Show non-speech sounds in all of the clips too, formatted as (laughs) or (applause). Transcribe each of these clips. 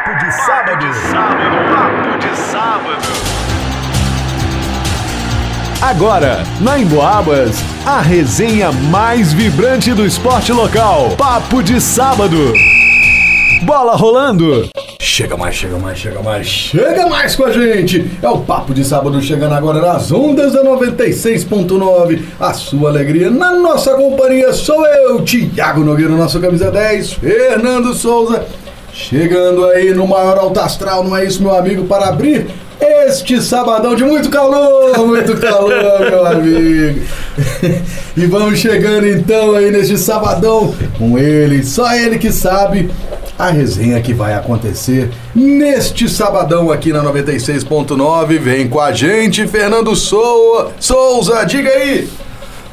Papo de sábado. Papo de sábado. Agora, na Emboabas, a resenha mais vibrante do esporte local. Papo de sábado. Bola rolando. Chega mais, chega mais, chega mais, chega mais com a gente! É o Papo de Sábado chegando agora nas ondas da 96.9. A sua alegria na nossa companhia sou eu, Tiago Nogueira, nosso camisa 10, Fernando Souza. Chegando aí no maior alto astral, não é isso, meu amigo, para abrir este sabadão de muito calor, muito calor, (laughs) meu amigo. E vamos chegando então aí neste sabadão com ele, só ele que sabe a resenha que vai acontecer neste sabadão aqui na 96.9. Vem com a gente, Fernando Sou- Souza, diga aí.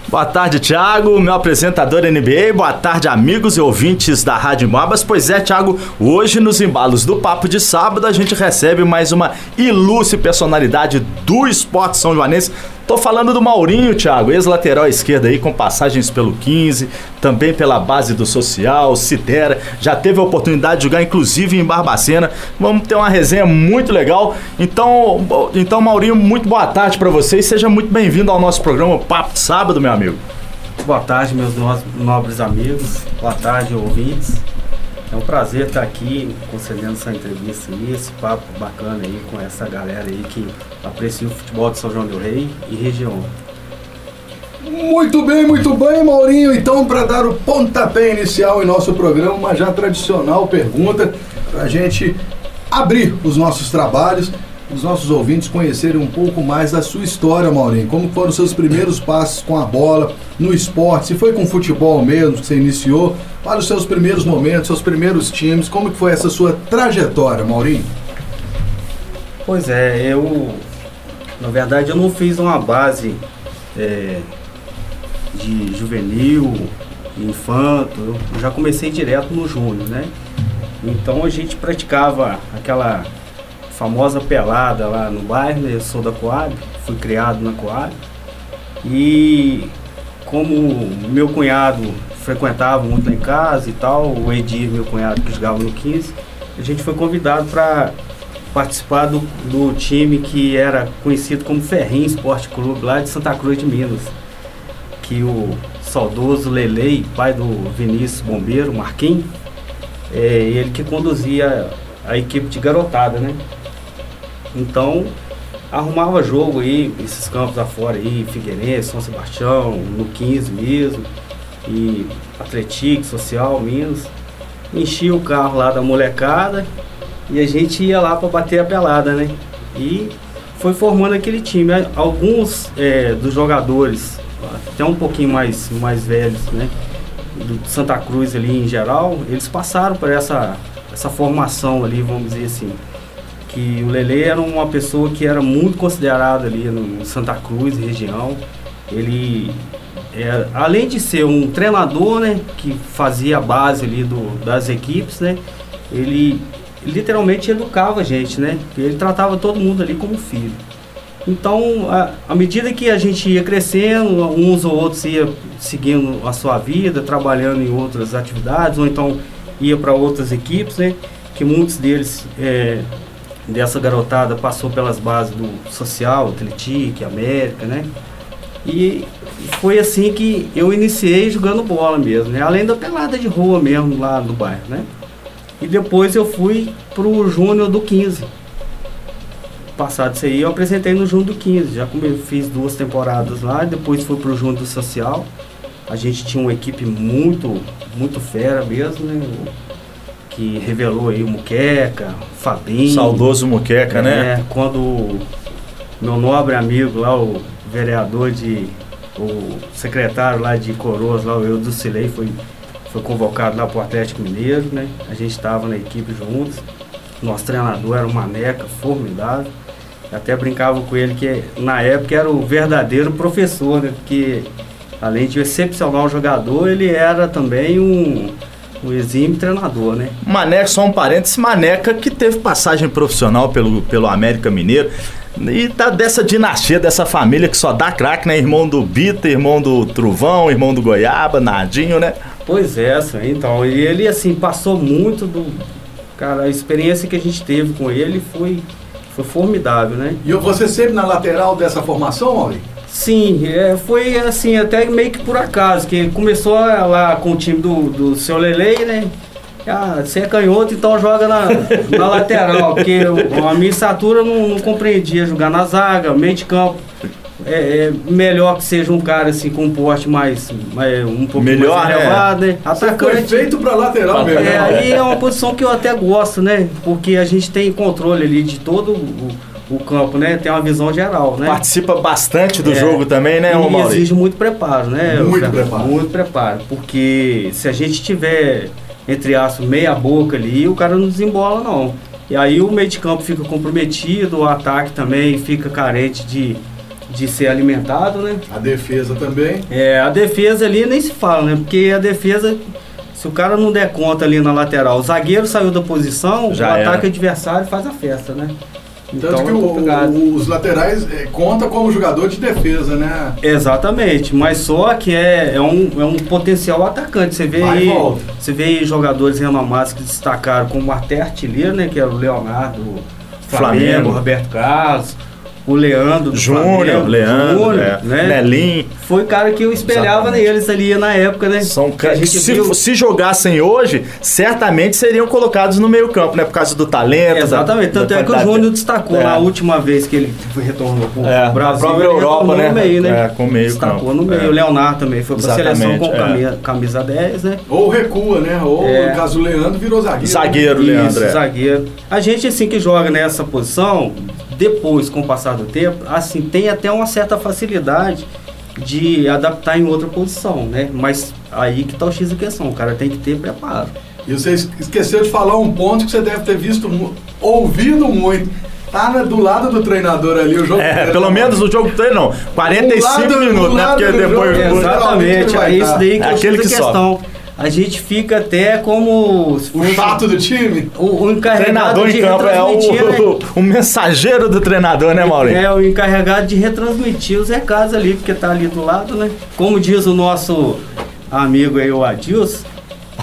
Boa tarde, Thiago, meu apresentador NBA. Boa tarde, amigos e ouvintes da Rádio Mobas. Pois é, Thiago, hoje nos embalos do Papo de Sábado a gente recebe mais uma ilustre personalidade do esporte são joanense. Tô falando do Maurinho, Thiago, ex-lateral esquerda aí com passagens pelo 15, também pela base do Social, Citera. Já teve a oportunidade de jogar inclusive em Barbacena. Vamos ter uma resenha muito legal. Então, então Maurinho, muito boa tarde para você e seja muito bem-vindo ao nosso programa Papo de Sábado, meu amigo. Boa tarde, meus no- nobres amigos. Boa tarde, ouvintes. É um prazer estar aqui concedendo essa entrevista aí, esse papo bacana aí com essa galera aí que aprecia o futebol de São João do Rei e região. Muito bem, muito bem, Maurinho. Então, para dar o pontapé inicial em nosso programa, uma já tradicional pergunta para a gente abrir os nossos trabalhos, os nossos ouvintes conhecerem um pouco mais da sua história, Maurinho. Como foram os seus primeiros passos com a bola no esporte? Se foi com futebol mesmo que você iniciou? Para os seus primeiros momentos, seus primeiros times, como que foi essa sua trajetória, Maurinho? Pois é, eu na verdade eu não fiz uma base é, de juvenil, infanto, eu já comecei direto no júnior, né? Então a gente praticava aquela famosa pelada lá no bairro, né? eu sou da Coab, fui criado na Coab. E como meu cunhado frequentava muito em casa e tal, o Edir, meu cunhado que jogava no 15, a gente foi convidado para participar do, do time que era conhecido como Ferrinho Esporte Clube, lá de Santa Cruz de Minas. Que o saudoso Lelei, pai do Vinícius Bombeiro, Marquinhos, é ele que conduzia a equipe de garotada, né? Então, arrumava jogo aí, esses campos afora aí, Figueirense, São Sebastião, no 15 mesmo, e Atlético, Social, Minas. Enchia o carro lá da molecada e a gente ia lá para bater a pelada, né? E foi formando aquele time. Alguns é, dos jogadores, até um pouquinho mais, mais velhos, né? Do Santa Cruz ali em geral, eles passaram por essa, essa formação ali, vamos dizer assim. Que o Lele era uma pessoa que era muito considerada ali no Santa Cruz, região. Ele, é, além de ser um treinador, né? Que fazia a base ali do, das equipes, né? Ele literalmente educava a gente, né? Ele tratava todo mundo ali como filho. Então, à medida que a gente ia crescendo, uns ou outros ia seguindo a sua vida, trabalhando em outras atividades, ou então ia para outras equipes, né? Que muitos deles, é, dessa garotada, passou pelas bases do Social, Atlético, América, né? E foi assim que eu iniciei jogando bola mesmo, né? Além da pelada de rua mesmo lá no bairro, né? E depois eu fui pro Júnior do 15. Passado isso aí, eu apresentei no Júnior do 15. Já fiz duas temporadas lá, depois fui pro Júnior do Social. A gente tinha uma equipe muito, muito fera mesmo, né? O- Que revelou aí o Muqueca, Fabinho. Saudoso Muqueca, né? É, quando o meu nobre amigo lá, o vereador de. o secretário lá de Coroas, lá, o Eudo Cilei, foi, foi convocado lá pro Atlético Mineiro, né? A gente estava na equipe juntos. Nosso treinador era um maneca formidável. Até brincava com ele que na época era o verdadeiro professor, né? Porque além de um excepcional jogador, ele era também um, um exímio treinador, né? Maneca, só um parênteses, Maneca que teve passagem profissional pelo, pelo América Mineiro. E tá dessa dinastia, dessa família que só dá craque, né? Irmão do Bita, irmão do Truvão, irmão do Goiaba, Nadinho, né? Pois é, então, e ele assim passou muito do, Cara, a experiência que a gente teve com ele foi, foi formidável, né? E você sempre na lateral dessa formação, Mauri? Sim, é, foi assim, até meio que por acaso, que começou lá com o time do, do seu Lele, né? Ah, você é canhoto, então joga na, na lateral, porque o- a minha estatura não, não compreendia jogar na zaga, meio de campo. É, é melhor que seja um cara assim com um porte mais, mais um pouco Melhor, mais né? elevado, né? Você foi Atacante. feito pra lateral mesmo. É, né? aí é uma posição que eu até gosto, né? Porque a gente tem controle ali de todo o, o campo, né? Tem uma visão geral, né? Participa bastante do É. jogo também, né, E exige muito preparo, né? Muito Fernando? preparo. Muito preparo. Porque se a gente tiver, entre aspas, meia boca ali, o cara não desembola, não. E aí o meio de campo fica comprometido, o ataque também fica carente de, de ser alimentado, né? A defesa também. É, a defesa ali nem se fala, né? Porque a defesa, se o cara não der conta ali na lateral, o zagueiro saiu da posição, Já o era. ataque adversário faz a festa, né? Tanto que o- os laterais é, conta como jogador de defesa, né? Exatamente, mas só que é, é, um, é um potencial atacante. Você vê Vai aí, volta. você vê aí jogadores renomados que destacaram como até artilheiro, né? Que era o Leonardo, Flamengo, Flamengo. Roberto Carlos, o Leandro do Júnior, Flamengo, Leandro, Júnior, é, né? Nelim. Foi cara que eu espelhava Exatamente. neles ali na época, né? São Que a caras que gente se, viu- se jogassem hoje, certamente seriam colocados no meio campo, né? Por causa do talento. Exatamente, da- tanto da é que o. Júnior destacou É. na última vez que ele retornou com É, o Brasil. a própria ele Europa, né? no meio, né? É, com o meio Destacou campo. no meio. É. O Leonardo também foi pra seleção com Exatamente, é. camisa, camisa 10, né? Ou recua, né? Ou, É. no caso, o Leandro virou zagueiro. Zagueiro, Leandro. Isso, é. zagueiro. A gente, assim, que joga nessa posição, depois, com o passar do tempo, assim, tem até uma certa facilidade de adaptar em outra posição, né? Mas aí que tá o X da questão, o cara tem que ter preparo. E você es- esqueceu de falar um ponto que você deve ter visto, ouvido muito. Tá do lado do treinador ali, o jogo. É, pelo menos o jogo treino não. 45 Do lado- do minutos, né? Porque depois. jogo, Exatamente, é isso daí que É é X da que questão. A gente fica até como O chato do time. o, o encarregado treinador de em campo é retransmitir, né? o, (laughs) o mensageiro do treinador, né, Maurício? É, o encarregado de retransmitir os recados ali, porque tá ali do lado, né? Como diz o nosso amigo aí, o Adilson,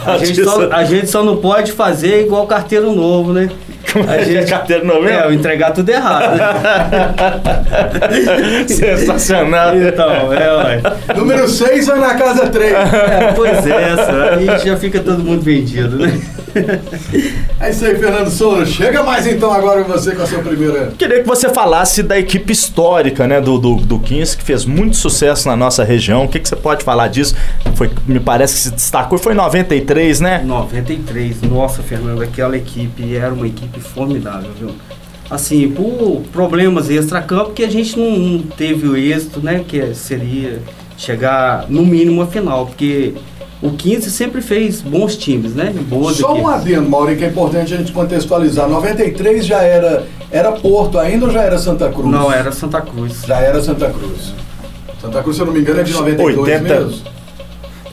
a gente, só, a gente só não pode fazer igual carteiro novo, né? Como é que é carteiro novo É, eu entregar tudo errado. (laughs) Sensacional. então, é, ué. Número 6 vai na casa 3. É, pois é, aí já fica todo mundo vendido, né? É isso aí, Fernando Souza. Chega mais então agora você com a sua primeira. Queria que você falasse da equipe histórica, né, do, do, do 15, que fez muito sucesso na nossa região. O que, que você pode falar disso? Foi, me parece que se destacou, foi em 93, né? 93, nossa, Fernando, aquela equipe era uma equipe formidável, viu? Assim, por problemas extra-campo que a gente não, não teve o êxito, né? Que seria chegar no mínimo a final, porque o 15 sempre fez bons times, né? Boas Só um adendo, Mauro, que é importante a gente contextualizar. 93 já era, era Porto ainda ou já era Santa Cruz? Não, era Santa Cruz. Já era Santa Cruz. Santa Cruz, se eu não me engano, é de 92 80. mesmo.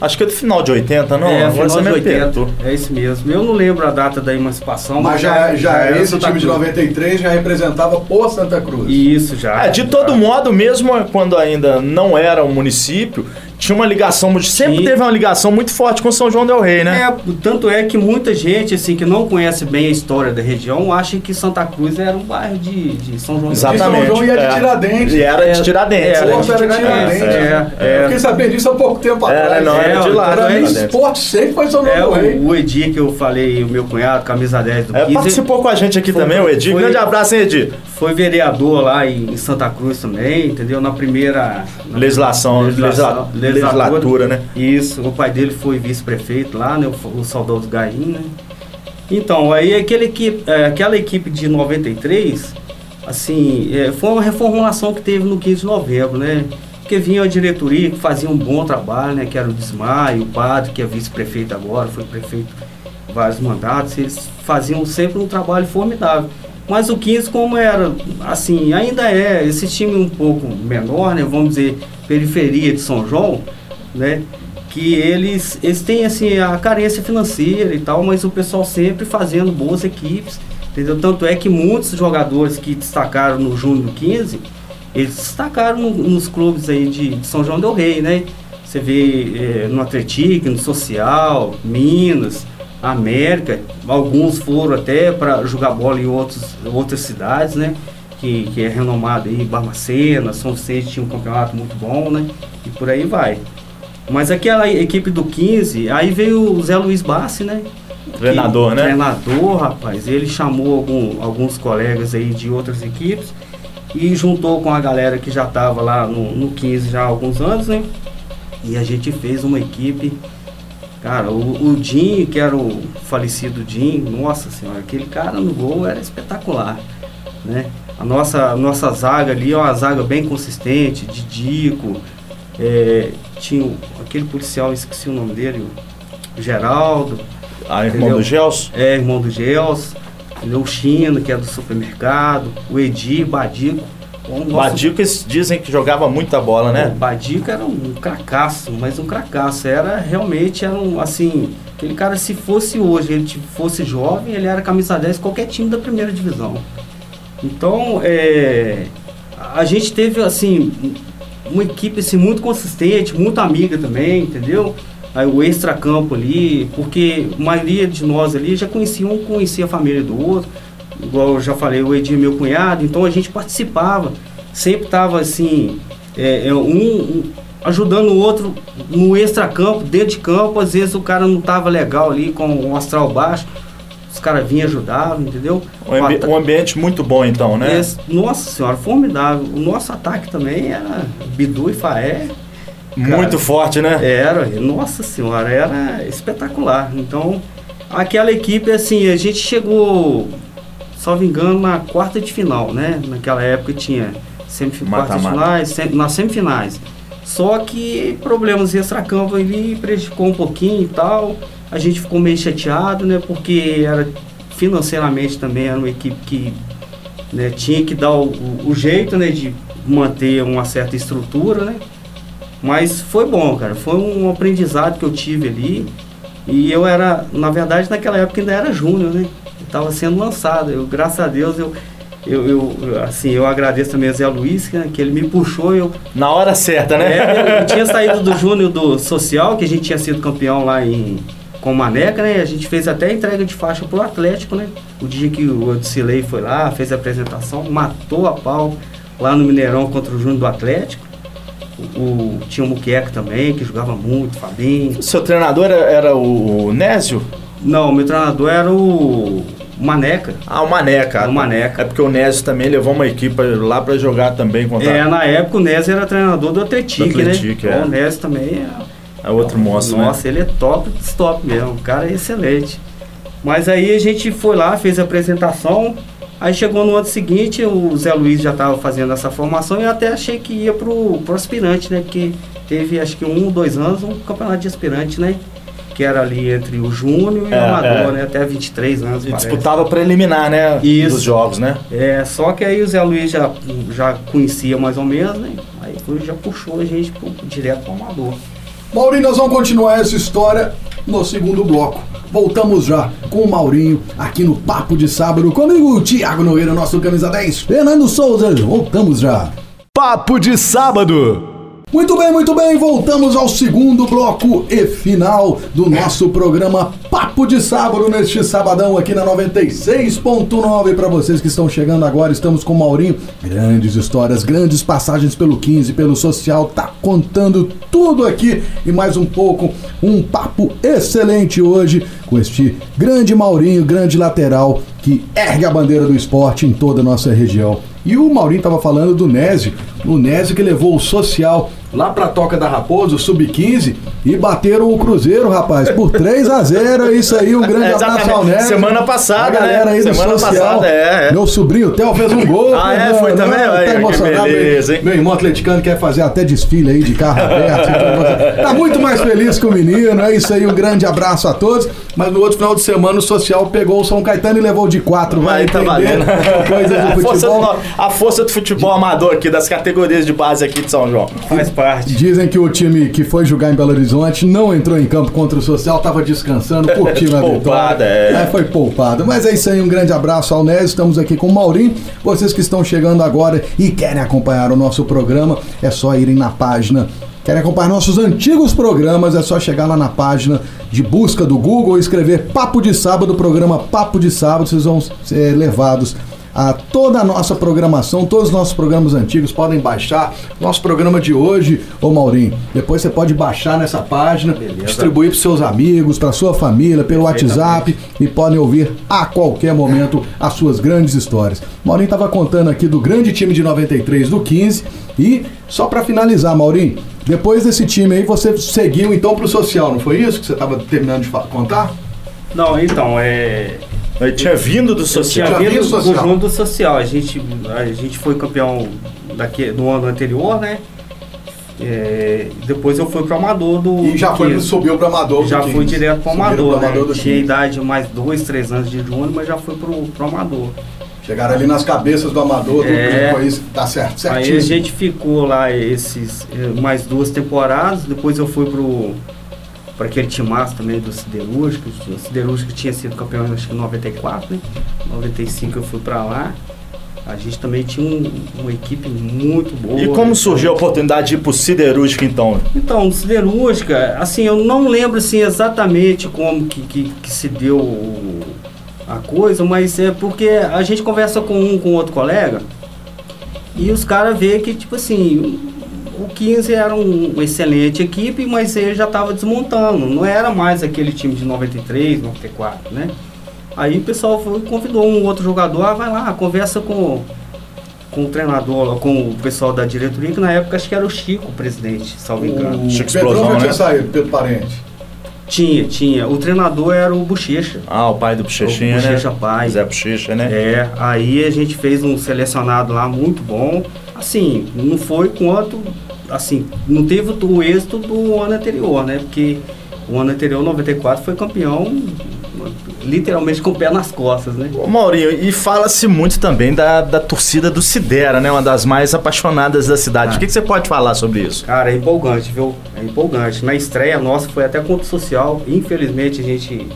Acho que é do final de 80, não? é, final de me 80. apertou. É isso mesmo. Eu não lembro a data da emancipação, Mas já, já, era esse Santa time de Cruz. 93 já representava por Santa Cruz. Isso, já. É, de todo modo, mesmo quando ainda não era um município, tinha uma ligação, sempre Sim. teve uma ligação muito forte com São João del Rei, né? É, tanto é que muita gente assim que não conhece bem a história da região acha que Santa Cruz era um bairro de, de São João. del Rei. Exatamente. São João ia de é. Tiradentes. E era de Tiradentes. Era né? Era de Tiradentes, é, é. Eu fiquei sabendo disso há pouco tempo Era, atrás. não, era É, de lá. tanto Pra é mim, Tiradentes. esporte sempre foi São É, João do Rei. o, o Edi que eu falei, o meu cunhado, camisa 10 do É, 15, participou com a gente aqui Foi- também, o Edir. foi- Grande abraço, hein, Edir? foi vereador lá em, em Santa Cruz também, entendeu? Na primeira na- Legislação, legisla- legislatura, né? Isso, o pai dele foi vice-prefeito lá, né? O, o saudoso Gaim, né? Então, aí aquele equipe, é, aquela equipe de 93, assim, é, foi uma reformulação que teve no 15 de novembro, né? Porque vinha a diretoria que fazia um bom trabalho, né? Que era o Desmaio, o padre, que é vice-prefeito agora, foi prefeito vários mandatos, eles faziam sempre um trabalho formidável. Mas o 15, como era, assim, ainda é esse time um pouco menor, né? Vamos dizer, periferia de São João, né? Que eles, eles têm, assim, a carência financeira e tal, mas o pessoal sempre fazendo boas equipes, entendeu? Tanto é que muitos jogadores que destacaram no Júnior 15, eles destacaram no- nos clubes aí de, de São João del Rei, né? Você vê eh, no Atlético, no Social, Minas, América, alguns foram até para jogar bola em outros, outras cidades, né? Que, que é renomado aí, Barbacena, São Vicente tinha um campeonato muito bom, né? E por aí vai. Mas aquela equipe do 15, aí veio o Zé Luiz Bassi, né? Treinador, Que- né? Treinador, rapaz. Ele chamou algum- alguns colegas aí de outras equipes e juntou com a galera que já estava lá no, no 15 já há alguns anos, né? E a gente fez uma equipe. Cara, o, o Dinho, que era o falecido Dinho, nossa senhora, aquele cara no gol era espetacular, né? A nossa, a nossa zaga ali é uma zaga bem consistente, de Dico, é, tinha aquele policial, esqueci o nome dele, o Geraldo, A irmão Entendeu? do Gelson. é irmão do Gels, entendeu? o Chino, que é do supermercado, o Edi, Badico. O nosso- Badico dizem que jogava muita bola, o né? Badico era um cracaço, mas um cracaço. Era realmente, era um, assim, aquele cara, se fosse hoje, ele tipo, fosse jovem, ele era camisa 10 de qualquer time da primeira divisão. Então, é, a gente teve, assim, uma equipe assim, muito consistente, muito amiga também, entendeu? Aí o extracampo ali, porque a maioria de nós ali já conhecia um, conhecia a família do outro. Igual eu já falei, o Edir é meu cunhado, então a gente participava. Sempre estava assim, é, é, um, um ajudando o outro no extracampo, dentro de campo, às vezes o cara não estava legal ali com o astral baixo, os caras vinham ajudavam, entendeu? Um, ambi- um ambiente muito bom, então, né? esse- nossa senhora, formidável. O nosso ataque também era Bidu e Faé. Muito forte, né? Era, nossa senhora, era espetacular. Então, aquela equipe, assim, a gente chegou, salvo engano, na quarta de final, né? Naquela época tinha semif quartas finais, sem- nas semifinais. Só que problemas extracampo ali prejudicou um pouquinho e tal. A gente ficou meio chateado, né? Porque era financeiramente também era uma equipe que né, tinha que dar o, o- o jeito, né? De manter uma certa estrutura, né? Mas foi bom, cara. Foi um aprendizado que eu tive ali. E eu era, na verdade, naquela época ainda era júnior, né? Estava sendo lançado. Eu, graças a Deus, eu, eu, eu, assim, eu agradeço também ao Zé Luiz, que, que ele me puxou. Eu, Na hora certa, né? é, eu (laughs) tinha saído do júnior do social, que a gente tinha sido campeão lá em com Maneca, né? A gente fez até a entrega de faixa pro Atlético, né? O dia que o Odicilei foi lá, fez a apresentação, matou a pau lá no Mineirão contra o Júnior do Atlético. O, o- tinha o Muqueca também, que jogava muito, Fabinho. Seu treinador era, era o o Nésio? Não, meu treinador era o Maneca. Ah, o Maneca. O Maneca. É porque o Nésio também levou uma equipe lá pra jogar também contra É, na época o Nésio era treinador do Atlético, Do Atlético, né? é. O Nésio também é a outro monstro, né? Nossa, ele é top top mesmo. O cara é excelente. Mas aí a gente foi lá, fez a apresentação. Aí chegou no ano seguinte, o Zé Luiz já estava fazendo essa formação e eu até achei que ia pro, pro aspirante, né? Porque teve acho que um, dois anos, um campeonato de aspirante, né? Que era ali entre o Júnior e É, o Amador, é. né? Até 23 anos. E parece. disputava preliminar, né? Isso. Dos jogos, né? É, só que aí o Zé Luiz já, já conhecia mais ou menos, né? Aí foi, já puxou a gente pro, direto pro Amador. Maurinho, nós vamos continuar essa história no segundo bloco. Voltamos já com o Maurinho aqui no Papo de Sábado. Comigo, o Thiago Nogueira, nosso camisa 10. Fernando Souza, voltamos já. Papo de sábado. Muito bem, muito bem, voltamos ao segundo bloco e final do nosso programa Papo de Sábado neste sabadão aqui na 96.9 para vocês que estão chegando agora, estamos com o Maurinho, grandes histórias, grandes passagens pelo 15, pelo social, tá contando tudo aqui e mais um pouco, um papo excelente hoje com este grande Maurinho, grande lateral que ergue a bandeira do esporte em toda a nossa região. E o Maurinho estava falando do Nésio, o Nésio que levou o social lá pra Toca da Raposa, o Sub-15, e bateram o Cruzeiro, rapaz, por 3 a 0 É isso aí, um grande É, abraço ao. Semana passada, a galera né? aí do Semana social. passada, é, é. Meu sobrinho Theo fez um gol. Ah, é? Foi também? né? Aí, Tá emocionado. beleza, hein? Meu irmão atleticano quer fazer até desfile aí de carro aberto. então, tá muito mais feliz que o menino, é isso aí, um grande abraço a todos. Mas no outro final de semana o social pegou o São Caetano e levou de 4, vai Aí tá valendo. coisas do (laughs) a, força do, futebol. a força do futebol amador aqui, das categorias de base aqui de São João. Faz parte. Dizem que o time que foi jogar em Belo Horizonte não entrou em campo contra o Social, estava descansando, (laughs) curtindo a vitória. Poupada, é. foi poupado. Mas é isso aí, um grande abraço ao Nésio. Estamos aqui com o Maurinho. Vocês que estão chegando agora e querem acompanhar o nosso programa, é só irem na página. Querem acompanhar nossos antigos programas, é só chegar lá na página de busca do Google, escrever Papo de Sábado, programa Papo de Sábado, vocês vão ser levados a toda a nossa programação, todos os nossos programas antigos podem baixar. Nosso programa de hoje, ô Maurinho, depois você pode baixar nessa página, Beleza. distribuir para seus amigos, para sua família, pelo WhatsApp e podem ouvir a qualquer momento as suas grandes histórias. Maurinho estava contando aqui do grande time de 93 do 15 e só para finalizar, Maurinho, depois desse time aí você seguiu então pro social, não foi isso que você estava terminando de contar? Não, então, é. Ele tinha vindo do Eu social. tinha Já vindo do social? conjunto social. A gente, a gente foi campeão daqui, do ano anterior, né? É, depois eu fui pro Amador do. E já do foi, 15. subiu pro Amador. do Já 15. fui direto pro Amador, pro Amador né? do Tinha 15. idade de mais dois, três anos de júnior, mas já fui pro, pro Amador. Chegaram ali nas cabeças do Amador, do É. grupo aí, tá certo, Aí certinho. a gente ficou lá esses eh, mais duas temporadas, depois eu fui pro para aquele timaço também do Siderúrgico, o Siderúrgico tinha sido campeão acho que em 94, né? 95 eu fui pra lá. A gente também tinha um- uma equipe muito boa. E como surgiu a oportunidade de ir pro Siderúrgico então? Então, Siderúrgica, assim, eu não lembro assim, exatamente como que, que, que se deu a coisa, mas é porque a gente conversa com um com outro colega e os caras vê que, tipo assim, o 15 era um- uma excelente equipe, mas ele já estava desmontando, não era mais aquele time de 93, 94, né? Aí o pessoal foi, convidou um outro jogador, ah, vai lá, conversa com, com o treinador, com o pessoal da diretoria, que na época acho que era o Chico, o presidente, salvo engano. O Chico Explosão, já tinha né? saído, Pedro Parente. Tinha, tinha. O treinador era o Bochecha. Ah, o pai do Bochechinha, O né? Bochecha pai. Zé Bochecha, né? É, aí a gente fez um selecionado lá muito bom. Assim, não foi quanto. Assim, não teve o êxito do ano anterior, né? Porque o ano anterior, 94, foi campeão literalmente com o pé nas costas, né? Ô Maurinho, e fala-se muito também da, da torcida do Sidera, né? Uma das mais apaixonadas da cidade. Ah. O que, que você pode falar sobre isso? Cara, é empolgante, viu? É empolgante. Na estreia nossa foi até contra o social. Infelizmente a gente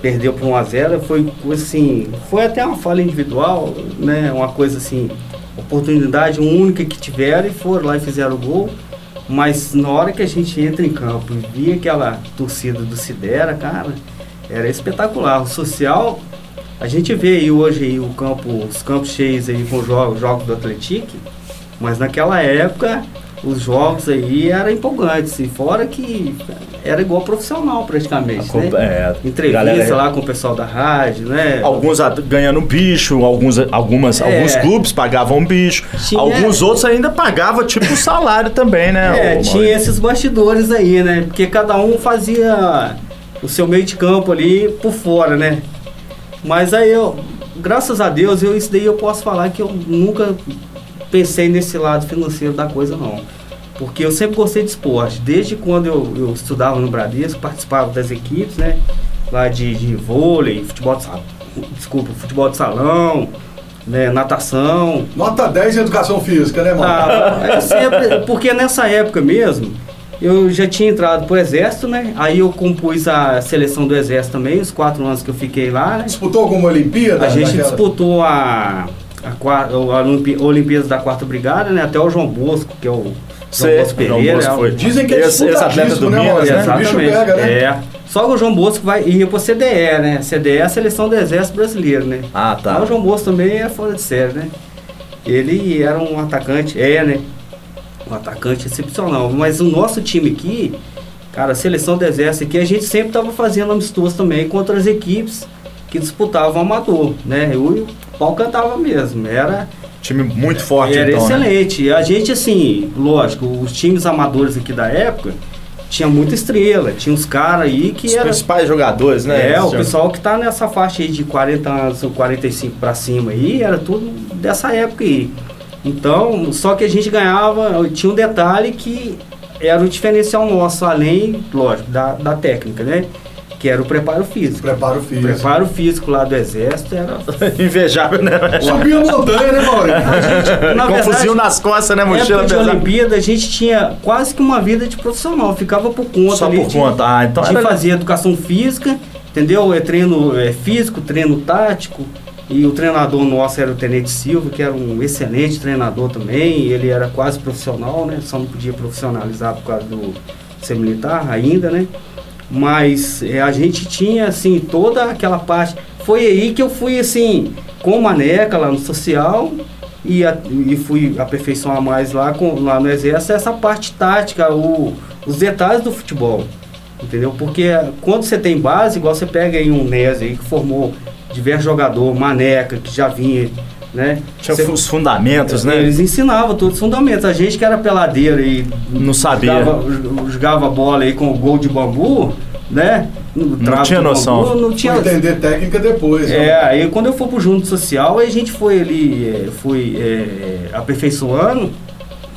perdeu por 1x0. Foi assim. Foi até uma falha individual, né? Uma coisa assim. Oportunidade única que tiveram e foram lá e fizeram o gol. Mas na hora que a gente entra em campo e via aquela torcida do Sidera, cara, era espetacular. O social, a gente vê aí hoje aí o campo, os campos cheios aí com jogos, jogos do Atlético, mas naquela época os jogos aí eram empolgantes. E fora que era igual profissional praticamente, né? É, Entrevista galera- lá com o pessoal da rádio, né? Alguns ganhando bicho, alguns, algumas, É. alguns clubes pagavam bicho, Tinha- alguns outros ainda pagavam tipo salário também, né? É, ô, tinha esses bastidores aí, né? Porque cada um fazia o seu meio de campo ali por fora, né? Mas aí eu, graças a Deus, eu, isso daí eu posso falar que eu nunca pensei nesse lado financeiro da coisa, não. Porque eu sempre gostei de esporte. Desde quando eu, eu estudava no Bradesco, participava das equipes, né? Lá de, de vôlei, futebol de salão, desculpa, futebol de salão, né? natação. Nota 10 em educação física, né, mano? Ah, sempre, porque nessa época mesmo, eu já tinha entrado pro exército, né? Aí eu compus a seleção do exército também, os quatro anos que eu fiquei lá, né? Disputou alguma Olimpíada? A gente naquela- disputou a, a, a Olimpíadas da Quarta Brigada, né? Até o João Bosco, que é o Cê- João Pereira. Bosco é o-. Dizem que é Esse- esse atleta do né, Minas, né? O bicho Exatamente. pega, né? É. Só que o João Bosco vai ia pro CDE, né? CDE é a seleção do Exército Brasileiro, né? Ah, tá. Mas o João Bosco também é fora de série, né? Ele era um atacante, é, né? Um atacante excepcional. Mas o nosso time aqui, cara, a seleção do Exército aqui, a gente sempre tava fazendo amistoso também contra as equipes que disputavam amador, né? Eu, e o pau cantava mesmo. Era Time muito forte, era então. né? excelente. A gente, assim, lógico, os times amadores aqui da época tinha muita estrela. Tinha uns caras aí que Os era. principais jogadores, né? É, o Esse- pessoal que tá nessa faixa aí de 40 anos ou 45 pra cima aí, era tudo dessa época aí. Então, só que a gente ganhava, tinha um detalhe que era o diferencial nosso, além, lógico, da, da técnica, né? Que era o preparo físico. Preparo O físico. preparo físico lá do exército era (laughs) Invejável, né? Subiu a montanha, né, Maurício? (laughs) Na Com verdade, fuzil nas costas, né? Mochila pesada. Olimpíada, a gente tinha quase que uma vida de profissional, ficava por conta Só ali por de, conta. Ah, então de era- fazer educação física, entendeu? É treino é, físico, treino tático. E o treinador nosso era o Tenente Silva, que era um excelente treinador também. Ele era quase profissional, né? Só não podia profissionalizar por causa do ser militar ainda, né? Mas é, a gente tinha, assim, toda aquela parte. Foi aí que eu fui, assim, com Maneca lá no social e, a- e fui aperfeiçoar mais lá, com, lá no Exército essa parte tática, o, os detalhes do futebol. Entendeu? Porque quando você tem base, igual você pega aí um NES aí que formou diversos jogadores, Maneca, que já vinha, né? Tinha Você- os fundamentos, né? Eles ensinavam todos os fundamentos. A gente que era peladeira e Não sabia. jogava, jogava bola aí com o gol de bambu, né? Trato tinha noção. bambu, não tinha. Vou entender técnica depois. É, né? aí quando eu fui pro Junto Social, aí a gente foi ali, é, foi é, aperfeiçoando,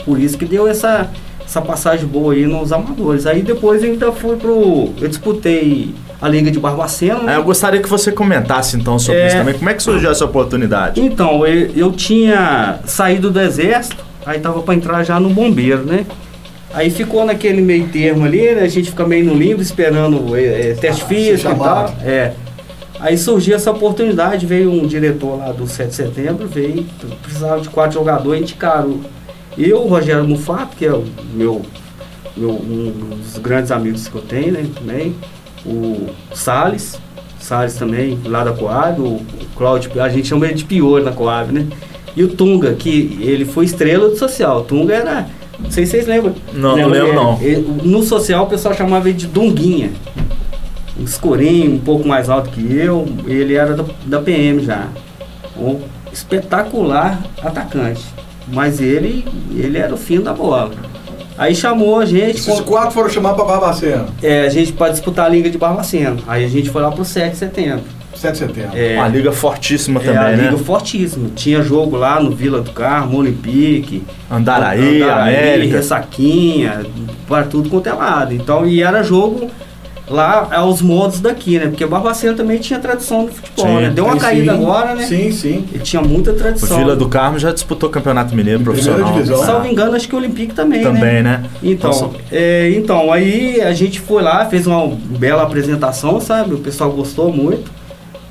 por isso que deu essa, essa passagem boa aí nos amadores. Aí depois eu ainda fui pro. Eu disputei a Liga de Barbacena. né? Eu gostaria que você comentasse então sobre É. isso também. Como é que surgiu essa oportunidade? Então, eu, eu tinha saído do exército, aí tava para entrar já no bombeiro, né? Aí ficou naquele meio termo ali, né? A gente fica meio no limbo esperando é, é, teste Ah, físico e tal. É. Aí surgiu essa oportunidade, veio um diretor lá do 7 de setembro, veio, precisava de quatro jogadores, indicaram eu, o Rogério Mufato, que é o meu, meu um dos grandes amigos que eu tenho, né? Também, o Salles, Salles também, lá da Coab, o Cláudio, a gente chama ele de Pior na Coab, né? E o Tunga, que ele foi estrela do social. O Tunga era. Não sei se vocês lembram. Não, não lembro, não. ele- no social o pessoal chamava ele de Dunguinha. Um escurinho, um pouco mais alto que eu. Ele era da, da PM já. Um espetacular atacante. Mas ele, ele era o fim da bola. Aí chamou a gente. Esses com- quatro foram chamar pra Barbacena. é, a gente para disputar a Liga de Barbacena. Aí a gente foi lá pro 7 de setembro. 7 de setembro. É, Uma liga fortíssima é, também, a né? liga fortíssima. Tinha jogo lá no Vila do Carmo, Olympique, Andaraí, América. Ressaquinha, para tudo quanto é lado. Então, e era jogo lá aos modos daqui, né? Porque Barbacena também tinha tradição do futebol, Tinha. né? Deu uma Tem caída sim, agora, né? Sim, sim. E tinha muita O tradição. Vila do Carmo já disputou o Campeonato Mineiro profissional. divisão. Salvo engano, acho que o Olympique também, né? Também, né? Então, Nossa. é, então, aí a gente foi lá, fez uma bela apresentação, sabe? O pessoal gostou muito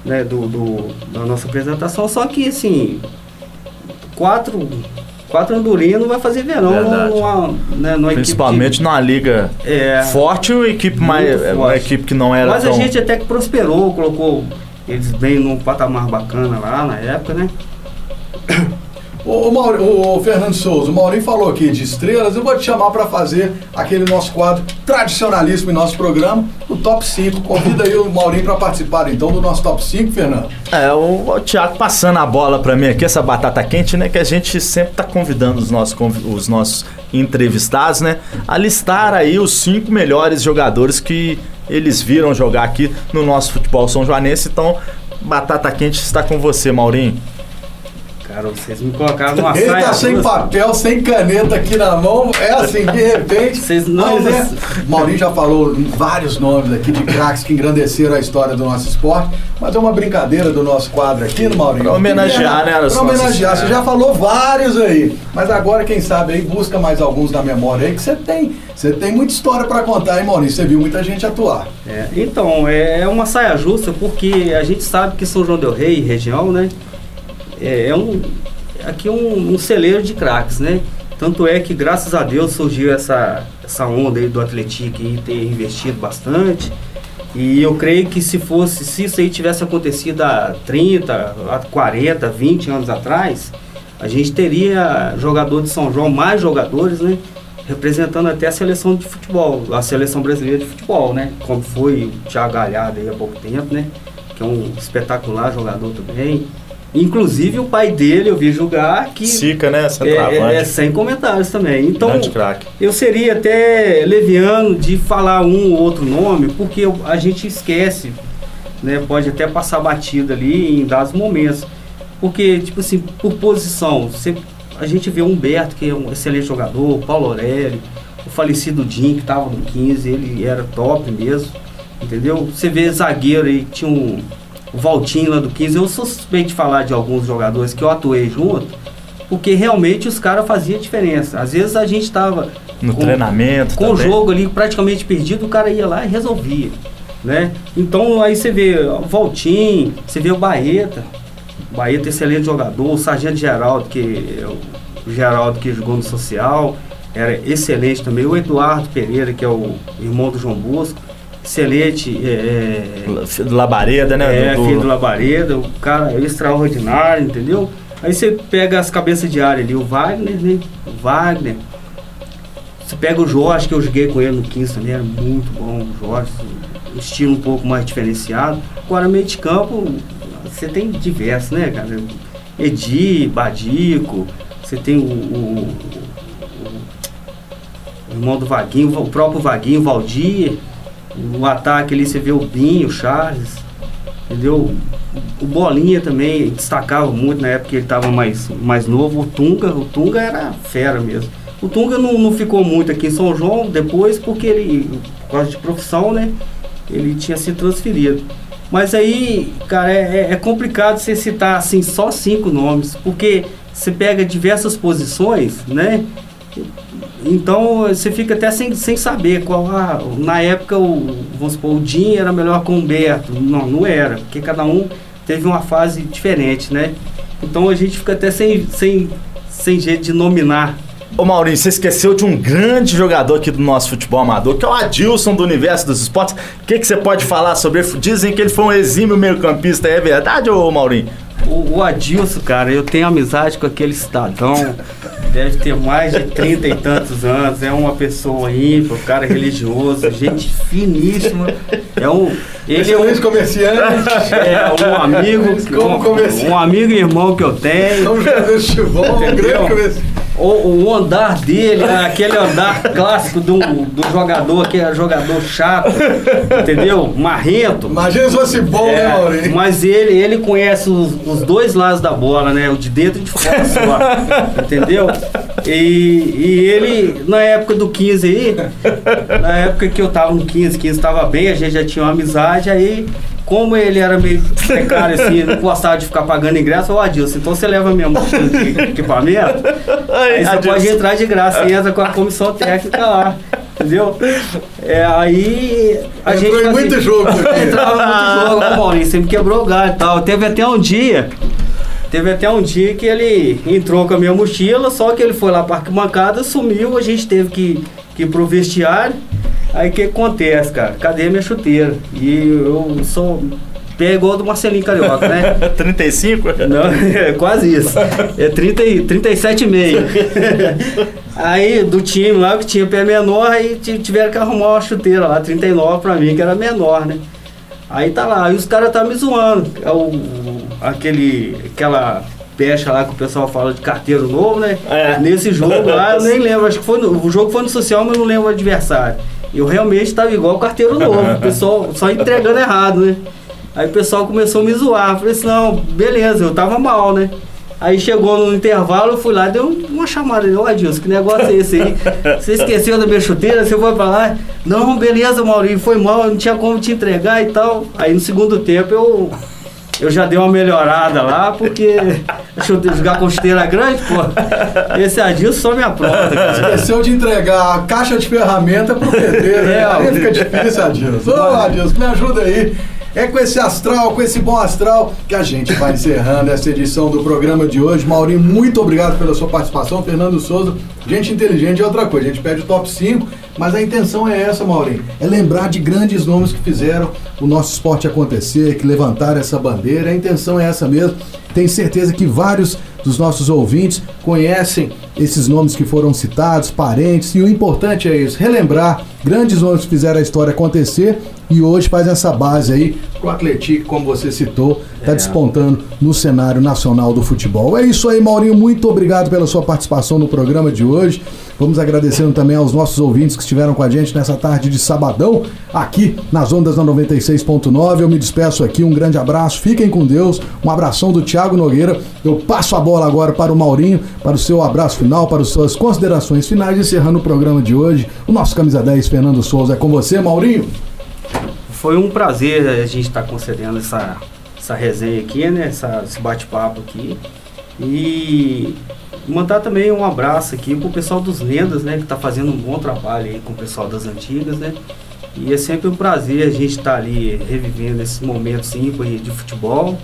né, do, do- da nossa apresentação, só que assim, quatro, quatro andorinhas não vai fazer verão Verdade. numa, né, numa Principalmente numa liga equipe de, é, forte ou equipe mais. Uma forte. equipe que não era Mas tão. a gente até que prosperou, colocou eles bem num patamar bacana lá na época, né? Ô, ô, Fernando Souza, o Maurinho falou aqui de estrelas. Eu vou te chamar para fazer aquele nosso quadro tradicionalíssimo em nosso programa, o Top 5. Convida aí o Maurinho para participar então do nosso Top 5, Fernando. É, o, o Thiago passando a bola pra mim aqui, essa batata quente, né? Que a gente sempre tá convidando os nossos, os nossos entrevistados, né? A listar aí os cinco melhores jogadores que eles viram jogar aqui no nosso futebol são joanense. Então, batata quente está com você, Maurinho. Cara, vocês me colocaram numa Ele saia tá sem justa. papel, sem caneta aqui na mão. É assim, de repente. Vocês não- Mas é. Maurinho já falou vários nomes aqui de craques que engrandeceram a história do nosso esporte. Mas é uma brincadeira do nosso quadro aqui, no Maurinho. Pra homenagear, né, os Pra homenagear. Você já falou vários aí. Mas agora, quem sabe aí, busca mais alguns na memória aí, que você tem. Você tem muita história pra contar, hein, Maurinho? Você viu muita gente atuar. É, então, é uma saia justa porque a gente sabe que São João Del Rei, região, né? É, é um, aqui é um, um celeiro de craques, né? Tanto é que, graças a Deus, surgiu essa, essa onda aí do Atlético aí ter investido bastante. E eu creio que se fosse, se isso aí tivesse acontecido há 30, há 40, 20 anos atrás, a gente teria jogador de São João, mais jogadores, né? Representando até a seleção de futebol, a seleção brasileira de futebol, né? Como foi o Thiago Galhardo aí há pouco tempo, né? Que é um espetacular jogador também. Inclusive o pai dele eu vi jogar que Sica, né? é, é, é sem comentários também. Então, eu seria até leviano de falar um ou outro nome, porque a gente esquece, né? Pode até passar batido ali em dados momentos. Porque, tipo assim, por posição, você, a gente vê o Humberto, que é um excelente jogador, o Paulo Aurélio, o falecido Jim, que estava no 15, ele era top mesmo, entendeu? Você vê zagueiro aí, que tinha um, o Valtinho lá do 15, eu sou suspeito de falar de alguns jogadores que eu atuei junto, porque realmente os caras faziam diferença. Às vezes a gente estava No treinamento com o jogo ali praticamente perdido, o cara ia lá e resolvia, né? Então aí você vê o Valtim, você vê o Baeta, o Baeta excelente jogador, o Sargento Geraldo, que é o Geraldo que jogou no social, era excelente também, o Eduardo Pereira, que é o irmão do João Bosco, excelente. É, Labareda, né? é, do- filho do Labareda, o cara é extraordinário, entendeu? Aí você pega as cabeças de área ali, o Wagner, né? O Wagner. Você pega o Jorge, que eu joguei com ele no 15 também, era muito bom o Jorge, um estilo um pouco mais diferenciado. Agora, meio de campo, você tem diversos, né, cara? Edi, Badico, você tem o, o- o- o irmão do Vaguinho, o próprio Vaguinho, o Valdir. O ataque ali você vê o Binho, o Charles, entendeu? O Bolinha também destacava muito na época que ele estava mais, mais novo. O Tunga, o Tunga era fera mesmo. O Tunga não, não ficou muito aqui em São João depois porque ele, por causa de profissão, né? Ele tinha se transferido. Mas aí, cara, é, é- é complicado você citar assim só cinco nomes, porque você pega diversas posições, né? Então você fica até sem, sem saber qual a. Na época, o, vamos supor, o Dinho era melhor com o Humberto. Não, não era, porque cada um teve uma fase diferente, né? Então a gente fica até sem, sem, sem jeito de nominar. Ô Maurinho, você esqueceu de um grande jogador aqui do nosso futebol amador, que é o Adilson do Universo dos Esportes. O que, que você pode falar sobre ele? Dizem que ele foi um exímio meio-campista, é verdade, ô Maurinho? O, o Adilson, cara, eu tenho amizade com aquele cidadão. Deve ter mais de trinta e tantos anos. É uma pessoa ímpar, um cara religioso, gente finíssima. É um. Ele é um, comerciante. é um amigo. Como. Um, um amigo e irmão que eu tenho. Um grande comerciante. O, o andar dele, é aquele andar clássico do, do jogador, que é jogador chato, entendeu? Marrento. Imagina se fosse bom, né, É, Maurinho? mas ele, ele conhece os, os dois lados da bola, né? O de dentro e de fora só. entendeu? E, e ele, na época do 15 aí, na época que eu tava no 15, 15 tava bem, a gente já tinha uma amizade, aí, como ele era meio precário assim, não gostava de ficar pagando ingresso, ô Adilson, então você leva minha mochila de equipamento, aí você pode entrar de graça e entra com a comissão técnica lá. Entendeu? É, aí a Entrou gente. em muito jogo. (laughs) Entrava muito jogo com o Maurinho, sempre quebrou o galho e tal. Teve até um dia. Teve até um dia que ele entrou com a minha mochila, só que ele foi lá para arquibancada, sumiu, a gente teve que, que ir pro vestiário. Aí o que acontece, cara? Cadê minha chuteira? E eu sou pé igual do Marcelinho Carioca, né? (laughs) 35? Não, é quase isso. É 30, e- 37,5. (laughs) Aí do time lá que tinha pé menor, aí ti- tiveram que arrumar uma chuteira lá, 39 pra mim, que era menor, né? Aí tá lá, aí os caras tá me zoando. É o, aquele, aquela pecha lá que o pessoal fala de carteiro novo, né? É. Nesse jogo lá, eu (laughs) nem lembro, acho que foi no, o jogo foi no social, mas eu não lembro o adversário. Eu realmente tava igual carteiro novo, o pessoal só entregando errado, né? Aí o pessoal começou a me zoar. Falei assim, não, beleza, eu tava mal, né? Aí chegou no intervalo, eu fui lá, deu uma chamada. Ô Adilson, que negócio é esse aí? Você esqueceu da minha chuteira? Você foi pra lá? Não, beleza, Maurinho, foi mal, não tinha como te entregar e tal. Aí no segundo tempo eu, eu já dei uma melhorada lá, porque jogar com chuteira grande, pô. Esse Adilson só me apronta, cara. Esqueceu de entregar a caixa de ferramenta pro pedreiro. né? É, Aí ó. fica difícil, Adilson. Ô, Adilson, me ajuda aí. É com esse astral, com esse bom astral, que a gente vai encerrando essa edição do programa de hoje. Maurinho, muito obrigado pela sua participação. Fernando Souza, gente inteligente é outra coisa. A gente pede o top 5, mas a intenção é essa, Maurinho. É lembrar de grandes nomes que fizeram o nosso esporte acontecer, que levantaram essa bandeira. A intenção é essa mesmo. Tenho certeza que vários dos nossos ouvintes conhecem esses nomes que foram citados, parentes, e o importante é isso, relembrar grandes nomes que fizeram a história acontecer e hoje faz essa base aí pro Atlético, como você citou, tá despontando no cenário nacional do futebol. É isso aí, Maurinho, muito obrigado pela sua participação no programa de hoje. Vamos agradecendo também aos nossos ouvintes que estiveram com a gente nessa tarde de sabadão, aqui nas ondas da 96.9. Eu me despeço aqui, um grande abraço, fiquem com Deus, um abração do Thiago Nogueira. Eu passo a bola agora para o Maurinho, para o seu abraço final, para as suas considerações finais, encerrando o programa de hoje. O nosso camisa 10, Fernando Souza, é com você, Maurinho. Foi um prazer a gente estar concedendo essa, essa resenha aqui, né? Essa, esse bate-papo aqui. E mandar também um abraço aqui pro pessoal dos Lendas, né? Que tá fazendo um bom trabalho aí com o pessoal das antigas, né? E é sempre um prazer a gente estar ali revivendo esses momentos ímpares de futebol.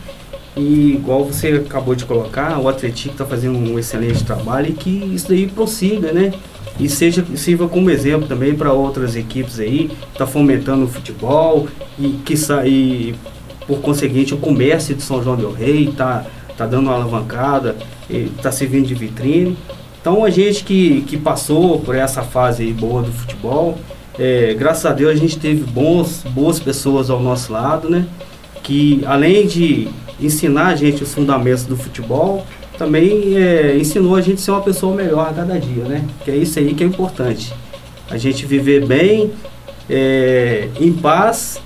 E igual você acabou de colocar, o Atlético está fazendo um excelente trabalho e que isso daí prossiga, né? E seja, sirva como exemplo também para outras equipes aí, está fomentando o futebol e que e, por conseguinte o comércio de São João del Rei está tá dando uma alavancada, está servindo de vitrine. Então a gente que, que passou por essa fase boa do futebol, é, graças a Deus a gente teve bons, boas pessoas ao nosso lado, né? Que além de ensinar a gente os fundamentos do futebol, também é, ensinou a gente a ser uma pessoa melhor a cada dia, né? Que é isso aí que é importante. A gente viver bem, é, em paz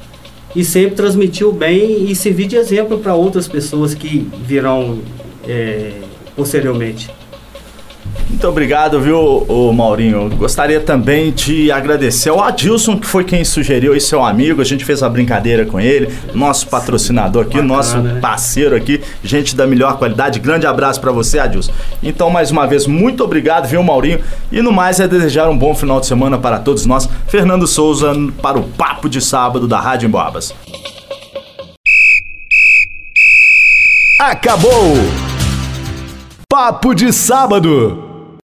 e sempre transmitir o bem e servir de exemplo para outras pessoas que virão é, posteriormente. Muito obrigado, viu, o Maurinho. Gostaria também de agradecer ao Adilson, que foi quem sugeriu esse seu amigo. A gente fez uma brincadeira com ele, nosso patrocinador aqui, Bacana, nosso né? parceiro aqui, gente da melhor qualidade. Grande abraço para você, Adilson. Então, mais uma vez, muito obrigado, viu, Maurinho? E no mais é desejar um bom final de semana para todos nós. Fernando Souza para o Papo de Sábado da Rádio Emboabas. Acabou! Papo de Sábado.